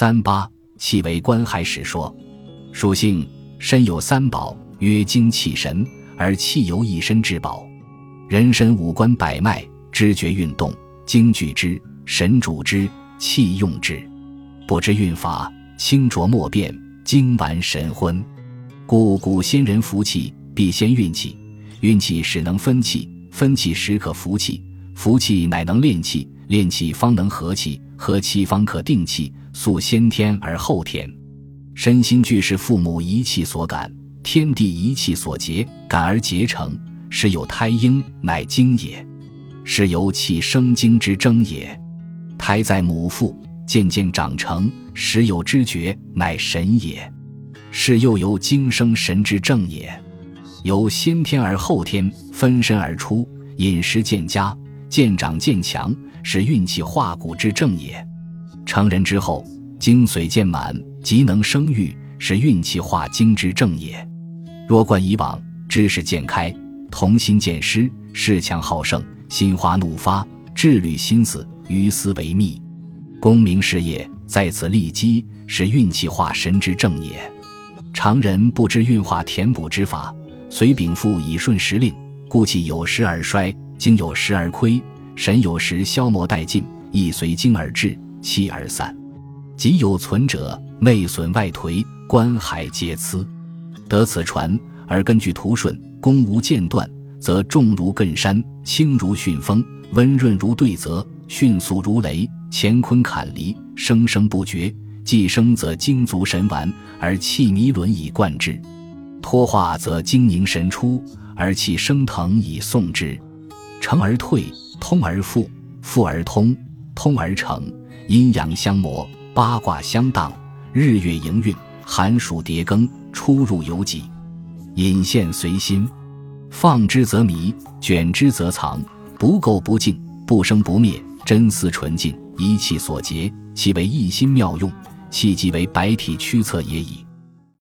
三八气为官海史说，属性身有三宝，曰精气神，而气由一身之宝。人身五官百脉，知觉运动，精聚之，神主之，气用之。不知运法，清浊莫辨，精顽神昏。故古先人服气，必先运气，运气使能分气，分气时可服气，服气乃能炼气，炼气方能和气，和气方可定气。素先天而后天，身心俱是父母一气所感，天地一气所结，感而结成，是有胎婴，乃精也；是由气生精之征也。胎在母腹，渐渐长成，时有知觉，乃神也；是又由精生神之正也。由先天而后天，分身而出，饮食渐佳，渐长渐强，是运气化骨之正也。成人之后，精髓渐满，即能生育，是运气化精之正也。若贯以往，知识渐开，童心渐失，恃强好胜，心花怒发，志虑心思，于斯为密。功名事业在此立基，是运气化神之正也。常人不知运化填补之法，随禀赋以顺时令，故气有时而衰，精有时而亏，神有时消磨殆尽，亦随精而至。气而散，即有存者，内损外颓，关海皆疵。得此传而根据图顺，功无间断，则重如亘山，轻如巽风，温润如对泽，迅速如雷，乾坤坎离，生生不绝。既生则精足神完，而气弥伦以贯之；脱化则精凝神出，而气升腾以送之。成而退，通而复，复而通，通而成。阴阳相磨，八卦相当，日月盈运，寒暑迭更，出入有己，隐现随心。放之则迷，卷之则藏，不垢不净，不生不灭，真思纯净，一气所结，其为一心妙用，气即为百体驱策也已。